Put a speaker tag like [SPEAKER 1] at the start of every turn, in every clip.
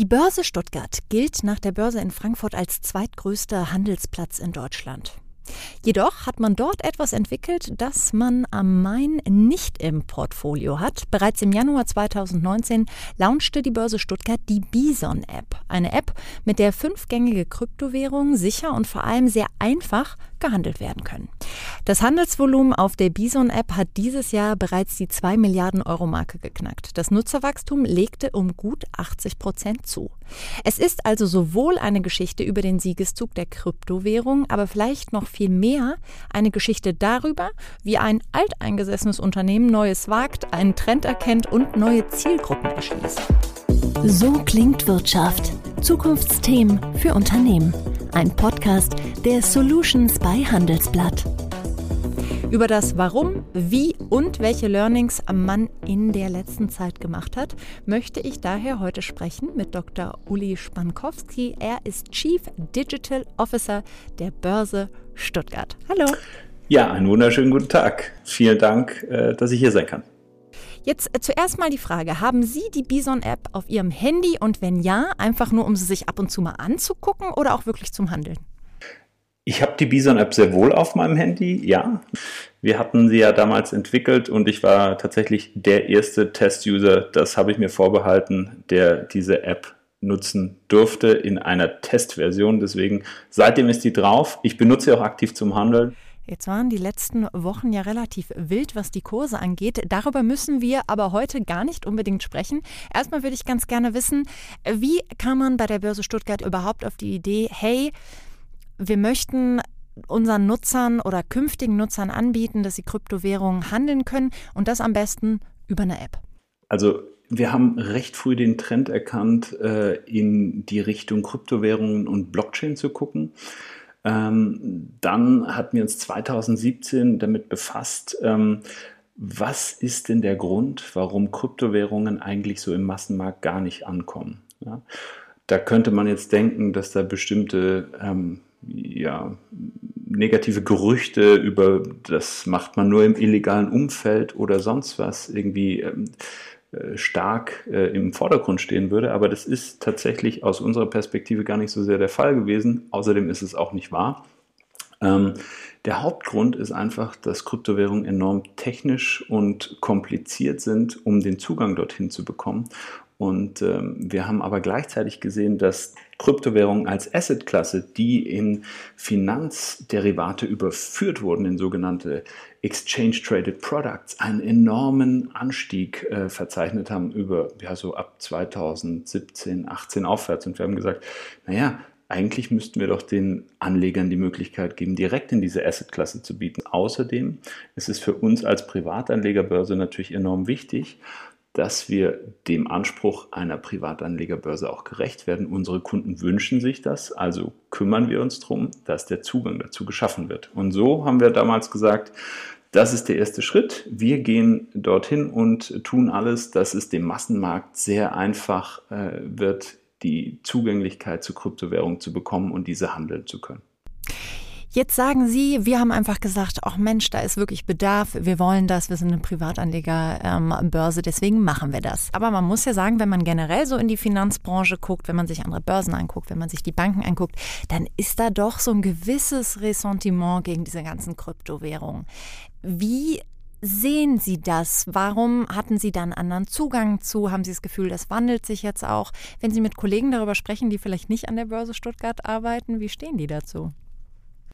[SPEAKER 1] Die Börse Stuttgart gilt nach der Börse in Frankfurt als zweitgrößter Handelsplatz in Deutschland. Jedoch hat man dort etwas entwickelt, das man am Main nicht im Portfolio hat. Bereits im Januar 2019 launchte die Börse Stuttgart die Bison-App. Eine App, mit der fünfgängige Kryptowährungen sicher und vor allem sehr einfach gehandelt werden können. Das Handelsvolumen auf der Bison-App hat dieses Jahr bereits die 2 Milliarden Euro Marke geknackt. Das Nutzerwachstum legte um gut 80 Prozent zu. Es ist also sowohl eine Geschichte über den Siegeszug der Kryptowährung, aber vielleicht noch viel mehr eine Geschichte darüber, wie ein alteingesessenes Unternehmen Neues wagt, einen Trend erkennt und neue Zielgruppen erschließt.
[SPEAKER 2] So klingt Wirtschaft. Zukunftsthemen für Unternehmen. Ein Podcast der Solutions bei Handelsblatt.
[SPEAKER 1] Über das Warum, wie und welche Learnings man in der letzten Zeit gemacht hat, möchte ich daher heute sprechen mit Dr. Uli Spankowski. Er ist Chief Digital Officer der Börse Stuttgart. Hallo.
[SPEAKER 3] Ja, einen wunderschönen guten Tag. Vielen Dank, äh, dass ich hier sein kann.
[SPEAKER 1] Jetzt äh, zuerst mal die Frage, haben Sie die Bison-App auf Ihrem Handy und wenn ja, einfach nur, um sie sich ab und zu mal anzugucken oder auch wirklich zum Handeln?
[SPEAKER 3] Ich habe die Bison-App sehr wohl auf meinem Handy, ja. Wir hatten sie ja damals entwickelt und ich war tatsächlich der erste Test-User, das habe ich mir vorbehalten, der diese App nutzen durfte in einer Testversion. Deswegen, seitdem ist die drauf. Ich benutze sie auch aktiv zum Handeln.
[SPEAKER 1] Jetzt waren die letzten Wochen ja relativ wild, was die Kurse angeht. Darüber müssen wir aber heute gar nicht unbedingt sprechen. Erstmal würde ich ganz gerne wissen, wie kam man bei der Börse Stuttgart überhaupt auf die Idee, hey, wir möchten unseren Nutzern oder künftigen Nutzern anbieten, dass sie Kryptowährungen handeln können und das am besten über eine App.
[SPEAKER 3] Also wir haben recht früh den Trend erkannt, äh, in die Richtung Kryptowährungen und Blockchain zu gucken. Ähm, dann hatten wir uns 2017 damit befasst, ähm, was ist denn der Grund, warum Kryptowährungen eigentlich so im Massenmarkt gar nicht ankommen. Ja? Da könnte man jetzt denken, dass da bestimmte ähm, ja, negative Gerüchte über, das macht man nur im illegalen Umfeld oder sonst was, irgendwie ähm, äh, stark äh, im Vordergrund stehen würde. Aber das ist tatsächlich aus unserer Perspektive gar nicht so sehr der Fall gewesen. Außerdem ist es auch nicht wahr. Ähm, der Hauptgrund ist einfach, dass Kryptowährungen enorm technisch und kompliziert sind, um den Zugang dorthin zu bekommen. Und ähm, wir haben aber gleichzeitig gesehen, dass Kryptowährungen als Assetklasse, die in Finanzderivate überführt wurden, in sogenannte Exchange Traded Products, einen enormen Anstieg äh, verzeichnet haben über ja so ab 2017, 18 aufwärts. Und wir haben gesagt, naja, eigentlich müssten wir doch den Anlegern die Möglichkeit geben, direkt in diese Assetklasse zu bieten. Außerdem ist es für uns als Privatanlegerbörse natürlich enorm wichtig, dass wir dem Anspruch einer Privatanlegerbörse auch gerecht werden. Unsere Kunden wünschen sich das, also kümmern wir uns darum, dass der Zugang dazu geschaffen wird. Und so haben wir damals gesagt, das ist der erste Schritt. Wir gehen dorthin und tun alles, dass es dem Massenmarkt sehr einfach äh, wird, die Zugänglichkeit zu Kryptowährungen zu bekommen und diese handeln zu können.
[SPEAKER 1] Jetzt sagen Sie, wir haben einfach gesagt, ach Mensch, da ist wirklich Bedarf, wir wollen das, wir sind eine Privatanlegerbörse, ähm, deswegen machen wir das. Aber man muss ja sagen, wenn man generell so in die Finanzbranche guckt, wenn man sich andere Börsen anguckt, wenn man sich die Banken anguckt, dann ist da doch so ein gewisses Ressentiment gegen diese ganzen Kryptowährungen. Wie sehen Sie das? Warum hatten Sie dann anderen Zugang zu? Haben Sie das Gefühl, das wandelt sich jetzt auch? Wenn Sie mit Kollegen darüber sprechen, die vielleicht nicht an der Börse Stuttgart arbeiten, wie stehen die dazu?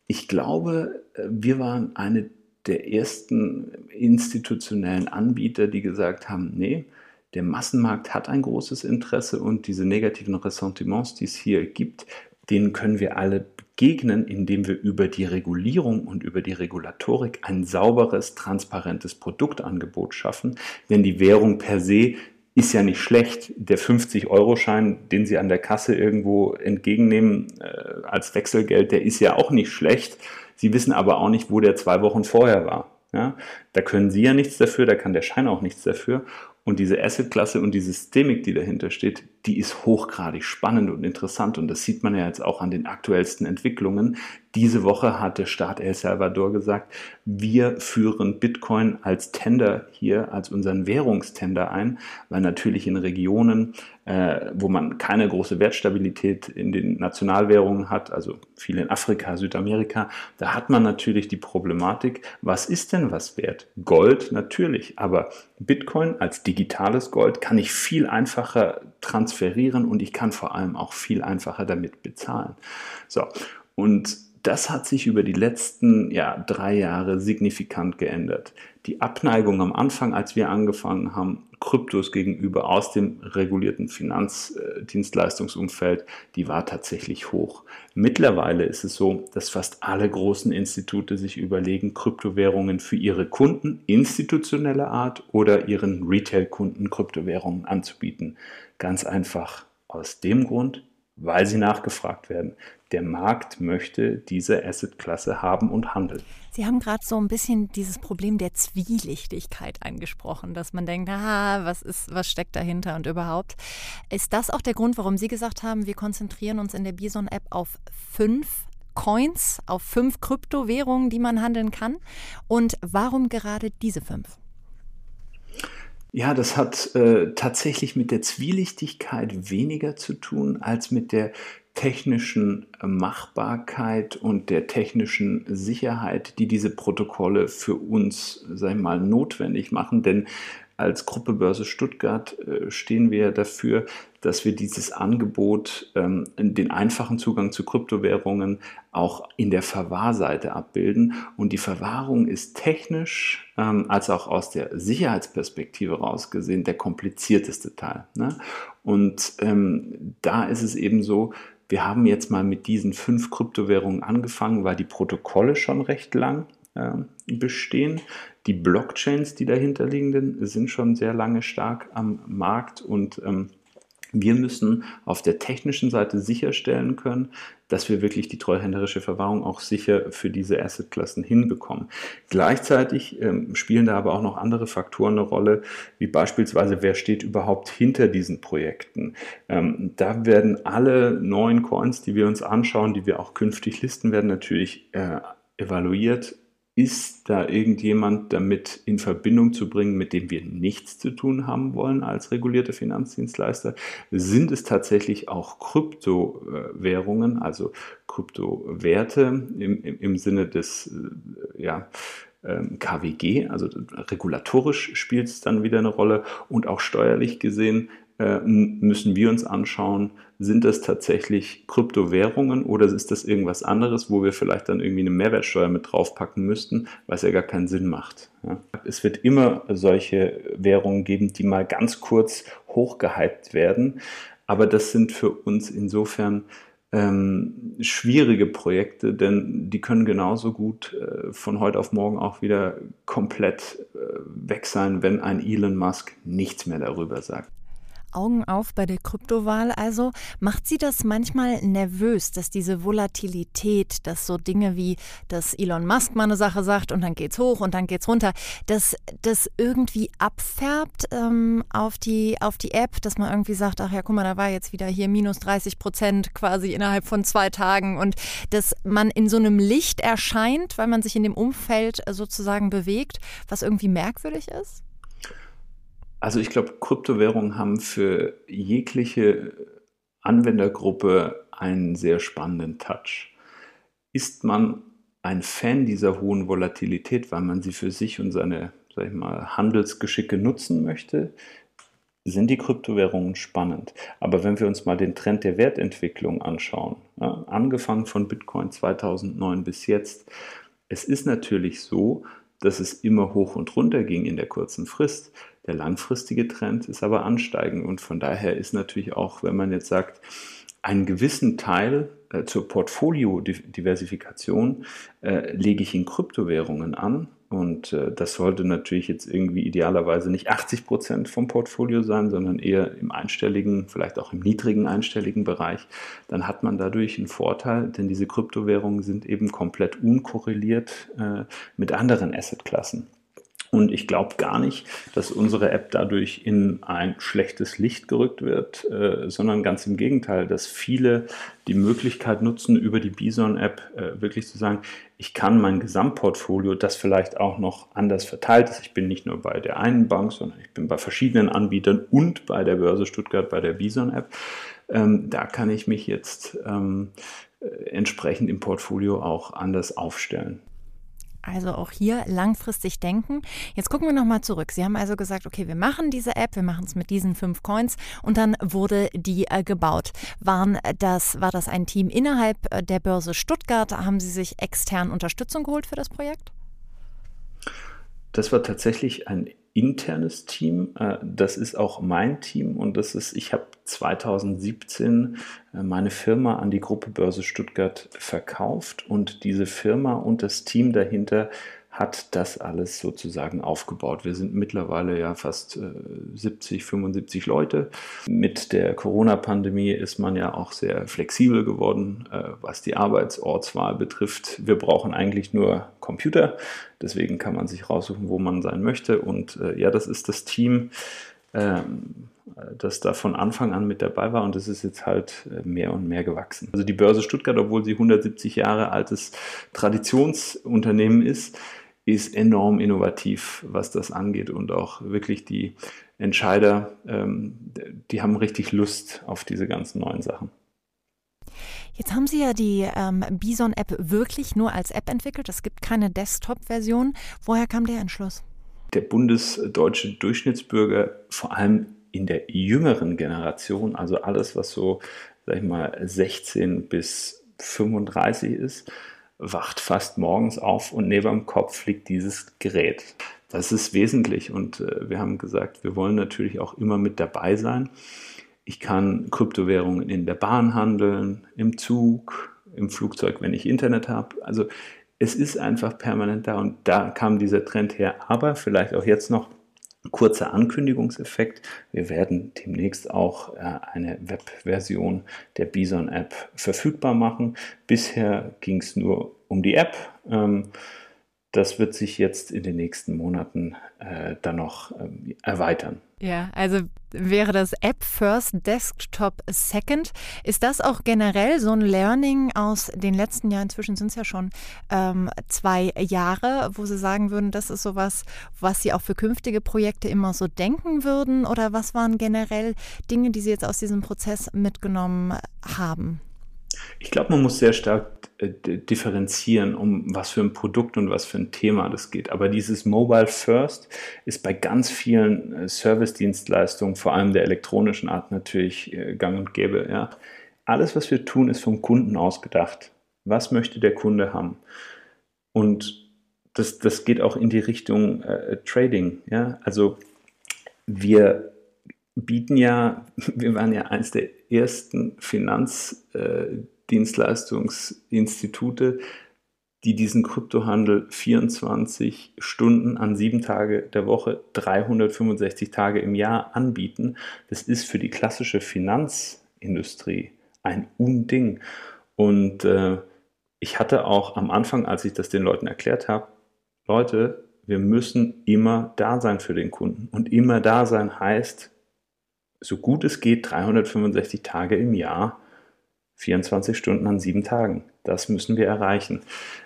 [SPEAKER 3] Ich glaube, äh, wir waren eine der ersten institutionellen Anbieter, die gesagt haben, nee, der Massenmarkt hat ein großes Interesse und diese negativen Ressentiments, die es hier gibt, denen können wir alle begegnen, indem wir über die Regulierung und über die Regulatorik ein sauberes, transparentes Produktangebot schaffen. Denn die Währung per se ist ja nicht schlecht. Der 50-Euro-Schein, den Sie an der Kasse irgendwo entgegennehmen äh, als Wechselgeld, der ist ja auch nicht schlecht. Sie wissen aber auch nicht, wo der zwei Wochen vorher war. Ja? Da können Sie ja nichts dafür, da kann der Schein auch nichts dafür. Und diese Asset-Klasse und die Systemik, die dahinter steht, die ist hochgradig spannend und interessant und das sieht man ja jetzt auch an den aktuellsten Entwicklungen. Diese Woche hat der Staat El Salvador gesagt, wir führen Bitcoin als Tender hier, als unseren Währungstender ein, weil natürlich in Regionen, äh, wo man keine große Wertstabilität in den Nationalwährungen hat, also viel in Afrika, Südamerika, da hat man natürlich die Problematik, was ist denn was wert? Gold natürlich, aber Bitcoin als digitales Gold kann ich viel einfacher transferieren und ich kann vor allem auch viel einfacher damit bezahlen. So, und das hat sich über die letzten ja, drei Jahre signifikant geändert. Die Abneigung am Anfang, als wir angefangen haben, Kryptos gegenüber aus dem regulierten Finanzdienstleistungsumfeld, die war tatsächlich hoch. Mittlerweile ist es so, dass fast alle großen Institute sich überlegen, Kryptowährungen für ihre Kunden institutioneller Art oder ihren Retail-Kunden Kryptowährungen anzubieten. Ganz einfach aus dem Grund, weil sie nachgefragt werden. Der Markt möchte diese Assetklasse haben und handeln.
[SPEAKER 1] Sie haben gerade so ein bisschen dieses Problem der Zwielichtigkeit angesprochen, dass man denkt, ah, was ist, was steckt dahinter und überhaupt. Ist das auch der Grund, warum Sie gesagt haben, wir konzentrieren uns in der Bison-App auf fünf Coins, auf fünf Kryptowährungen, die man handeln kann? Und warum gerade diese fünf?
[SPEAKER 3] Ja, das hat äh, tatsächlich mit der Zwielichtigkeit weniger zu tun als mit der technischen äh, Machbarkeit und der technischen Sicherheit, die diese Protokolle für uns, sag ich mal, notwendig machen. Denn als Gruppe Börse Stuttgart äh, stehen wir dafür, dass wir dieses Angebot, ähm, den einfachen Zugang zu Kryptowährungen auch in der Verwahrseite abbilden. Und die Verwahrung ist technisch ähm, als auch aus der Sicherheitsperspektive rausgesehen der komplizierteste Teil. Ne? Und ähm, da ist es eben so, wir haben jetzt mal mit diesen fünf Kryptowährungen angefangen, weil die Protokolle schon recht lang äh, bestehen. Die Blockchains, die dahinter liegenden, sind schon sehr lange stark am Markt und ähm, wir müssen auf der technischen Seite sicherstellen können, dass wir wirklich die treuhänderische Verwahrung auch sicher für diese Assetklassen hinbekommen. Gleichzeitig ähm, spielen da aber auch noch andere Faktoren eine Rolle, wie beispielsweise, wer steht überhaupt hinter diesen Projekten. Ähm, da werden alle neuen Coins, die wir uns anschauen, die wir auch künftig listen werden, natürlich äh, evaluiert ist da irgendjemand damit in Verbindung zu bringen, mit dem wir nichts zu tun haben wollen als regulierte Finanzdienstleister? Sind es tatsächlich auch Kryptowährungen, also Kryptowerte im, im, im Sinne des äh, ja, ähm, KWG, also regulatorisch spielt es dann wieder eine Rolle und auch steuerlich gesehen äh, müssen wir uns anschauen, sind das tatsächlich Kryptowährungen oder ist das irgendwas anderes, wo wir vielleicht dann irgendwie eine Mehrwertsteuer mit draufpacken müssten, was ja gar keinen Sinn macht. Ja. Es wird immer solche Währungen geben, die mal ganz kurz hochgehypt werden, aber das sind für uns insofern ähm, schwierige Projekte, denn die können genauso gut äh, von heute auf morgen auch wieder komplett äh, weg sein, wenn ein Elon Musk nichts mehr darüber sagt.
[SPEAKER 1] Augen auf bei der Kryptowahl. Also macht Sie das manchmal nervös, dass diese Volatilität, dass so Dinge wie, dass Elon Musk mal eine Sache sagt und dann geht's hoch und dann geht's runter, dass das irgendwie abfärbt ähm, auf, die, auf die App, dass man irgendwie sagt, ach ja, guck mal, da war jetzt wieder hier minus 30 Prozent quasi innerhalb von zwei Tagen und dass man in so einem Licht erscheint, weil man sich in dem Umfeld sozusagen bewegt, was irgendwie merkwürdig ist?
[SPEAKER 3] Also ich glaube, Kryptowährungen haben für jegliche Anwendergruppe einen sehr spannenden Touch. Ist man ein Fan dieser hohen Volatilität, weil man sie für sich und seine sag ich mal, Handelsgeschicke nutzen möchte, sind die Kryptowährungen spannend. Aber wenn wir uns mal den Trend der Wertentwicklung anschauen, ja, angefangen von Bitcoin 2009 bis jetzt, es ist natürlich so, dass es immer hoch und runter ging in der kurzen Frist. Der langfristige Trend ist aber ansteigend und von daher ist natürlich auch, wenn man jetzt sagt, einen gewissen Teil äh, zur Portfoliodiversifikation äh, lege ich in Kryptowährungen an. Und äh, das sollte natürlich jetzt irgendwie idealerweise nicht 80 Prozent vom Portfolio sein, sondern eher im einstelligen, vielleicht auch im niedrigen einstelligen Bereich. Dann hat man dadurch einen Vorteil, denn diese Kryptowährungen sind eben komplett unkorreliert äh, mit anderen Assetklassen. Und ich glaube gar nicht, dass unsere App dadurch in ein schlechtes Licht gerückt wird, äh, sondern ganz im Gegenteil, dass viele die Möglichkeit nutzen, über die Bison-App äh, wirklich zu sagen, ich kann mein Gesamtportfolio, das vielleicht auch noch anders verteilt ist. Ich bin nicht nur bei der einen Bank, sondern ich bin bei verschiedenen Anbietern und bei der Börse Stuttgart, bei der Bison-App. Ähm, da kann ich mich jetzt ähm, äh, entsprechend im Portfolio auch anders aufstellen.
[SPEAKER 1] Also auch hier langfristig denken. Jetzt gucken wir nochmal zurück. Sie haben also gesagt, okay, wir machen diese App, wir machen es mit diesen fünf Coins und dann wurde die äh, gebaut. Waren das, war das ein Team innerhalb äh, der Börse Stuttgart? Haben Sie sich extern Unterstützung geholt für das Projekt?
[SPEAKER 3] Das war tatsächlich ein internes Team. Äh, das ist auch mein Team und das ist, ich habe 2017 äh, meine Firma an die Gruppe Börse Stuttgart verkauft und diese Firma und das Team dahinter hat das alles sozusagen aufgebaut. Wir sind mittlerweile ja fast äh, 70, 75 Leute. Mit der Corona-Pandemie ist man ja auch sehr flexibel geworden, äh, was die Arbeitsortswahl betrifft. Wir brauchen eigentlich nur Computer. Deswegen kann man sich raussuchen, wo man sein möchte. Und äh, ja, das ist das Team, ähm, das da von Anfang an mit dabei war und das ist jetzt halt äh, mehr und mehr gewachsen. Also die Börse Stuttgart, obwohl sie 170 Jahre altes Traditionsunternehmen ist, ist enorm innovativ, was das angeht und auch wirklich die Entscheider, ähm, die haben richtig Lust auf diese ganzen neuen Sachen.
[SPEAKER 1] Jetzt haben Sie ja die ähm, Bison-App wirklich nur als App entwickelt. Es gibt keine Desktop-Version. Woher kam der Entschluss?
[SPEAKER 3] Der bundesdeutsche Durchschnittsbürger, vor allem in der jüngeren Generation, also alles, was so, sag ich mal, 16 bis 35 ist, wacht fast morgens auf und neben dem Kopf liegt dieses Gerät. Das ist wesentlich und äh, wir haben gesagt, wir wollen natürlich auch immer mit dabei sein. Ich kann Kryptowährungen in der Bahn handeln, im Zug, im Flugzeug, wenn ich Internet habe. Also es ist einfach permanent da und da kam dieser Trend her. Aber vielleicht auch jetzt noch kurzer Ankündigungseffekt. Wir werden demnächst auch äh, eine Webversion der Bison-App verfügbar machen. Bisher ging es nur um die App. Das wird sich jetzt in den nächsten Monaten äh, dann noch ähm, erweitern.
[SPEAKER 1] Ja, also wäre das App First, Desktop Second. Ist das auch generell so ein Learning aus den letzten Jahren? Inzwischen sind es ja schon ähm, zwei Jahre, wo Sie sagen würden, das ist sowas, was Sie auch für künftige Projekte immer so denken würden? Oder was waren generell Dinge, die Sie jetzt aus diesem Prozess mitgenommen haben?
[SPEAKER 3] Ich glaube, man muss sehr stark differenzieren, um was für ein Produkt und was für ein Thema das geht. Aber dieses Mobile First ist bei ganz vielen äh, Service-Dienstleistungen, vor allem der elektronischen Art, natürlich äh, gang und gäbe. Ja. Alles, was wir tun, ist vom Kunden ausgedacht. Was möchte der Kunde haben? Und das, das geht auch in die Richtung äh, Trading. Ja. Also wir bieten ja, wir waren ja eines der ersten Finanzdienstleistungsinstitute, die diesen Kryptohandel 24 Stunden an sieben Tage der Woche, 365 Tage im Jahr anbieten. Das ist für die klassische Finanzindustrie ein Unding. Und äh, ich hatte auch am Anfang, als ich das den Leuten erklärt habe, Leute, wir müssen immer da sein für den Kunden. Und immer da sein heißt, so gut es geht 365 Tage im Jahr, 24 Stunden an sieben Tagen. Das müssen wir erreichen.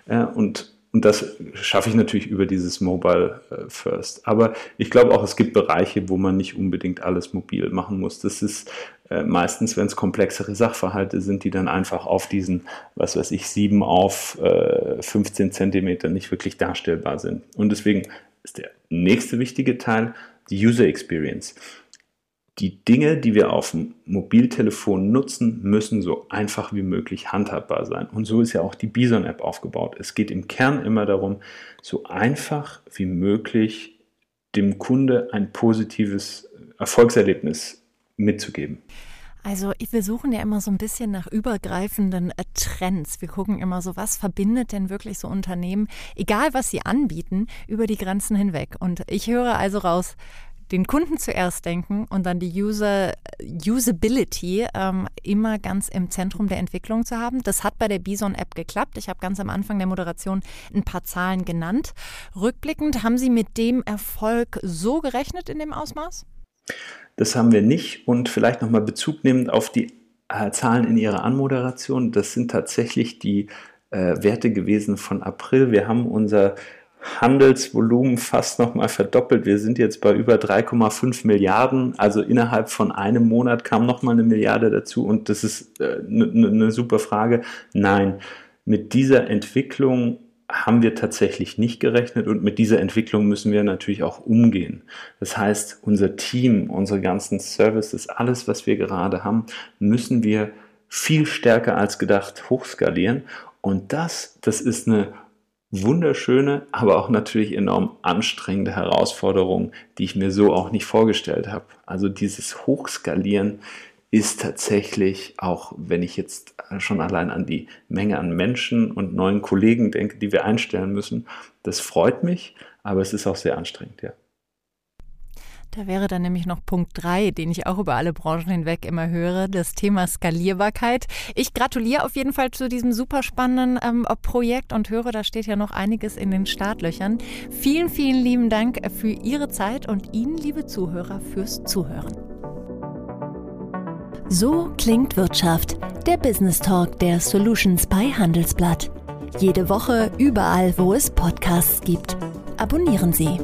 [SPEAKER 3] Äh, und, und das schaffe ich natürlich über dieses Mobile äh, First. Aber ich glaube auch, es gibt Bereiche, wo man nicht unbedingt alles mobil machen muss. Das ist äh, meistens, wenn es komplexere Sachverhalte sind, die dann einfach auf diesen, was weiß ich, 7 auf 15 Zentimeter nicht wirklich darstellbar sind. Und deswegen ist der nächste wichtige Teil die User Experience die Dinge, die wir auf dem Mobiltelefon nutzen, müssen so einfach wie möglich handhabbar sein. Und so ist ja auch die Bison-App aufgebaut. Es geht im Kern immer darum, so einfach wie möglich dem Kunde ein positives Erfolgserlebnis mitzugeben.
[SPEAKER 1] Also wir suchen ja immer so ein bisschen nach übergreifenden äh, Trends. Wir gucken immer so, was verbindet denn wirklich so Unternehmen, egal was sie anbieten, über die Grenzen hinweg. Und ich höre also raus, den Kunden zuerst denken und dann die User, Usability ähm, immer ganz im Zentrum der Entwicklung zu haben. Das hat bei der Bison-App geklappt. Ich habe ganz am Anfang der Moderation ein paar Zahlen genannt. Rückblickend, haben Sie mit dem Erfolg so gerechnet in dem Ausmaß?
[SPEAKER 3] Das haben wir nicht und vielleicht nochmal Bezug nehmend auf die äh, Zahlen in Ihrer Anmoderation. Das sind tatsächlich die äh, Werte gewesen von April. Wir haben unser Handelsvolumen fast nochmal verdoppelt. Wir sind jetzt bei über 3,5 Milliarden. Also innerhalb von einem Monat kam nochmal eine Milliarde dazu. Und das ist eine äh, ne, ne super Frage. Nein, mit dieser Entwicklung haben wir tatsächlich nicht gerechnet und mit dieser Entwicklung müssen wir natürlich auch umgehen. Das heißt, unser Team, unsere ganzen Services, alles, was wir gerade haben, müssen wir viel stärker als gedacht hochskalieren. Und das, das ist eine wunderschöne, aber auch natürlich enorm anstrengende Herausforderung, die ich mir so auch nicht vorgestellt habe. Also dieses Hochskalieren ist tatsächlich, auch wenn ich jetzt schon allein an die Menge an Menschen und neuen Kollegen denke, die wir einstellen müssen, das freut mich, aber es ist auch sehr anstrengend, ja.
[SPEAKER 1] Da wäre dann nämlich noch Punkt 3, den ich auch über alle Branchen hinweg immer höre, das Thema Skalierbarkeit. Ich gratuliere auf jeden Fall zu diesem super spannenden ähm, Projekt und höre, da steht ja noch einiges in den Startlöchern. Vielen, vielen lieben Dank für Ihre Zeit und Ihnen, liebe Zuhörer, fürs Zuhören.
[SPEAKER 2] So klingt Wirtschaft, der Business Talk der Solutions bei Handelsblatt. Jede Woche überall, wo es Podcasts gibt. Abonnieren Sie.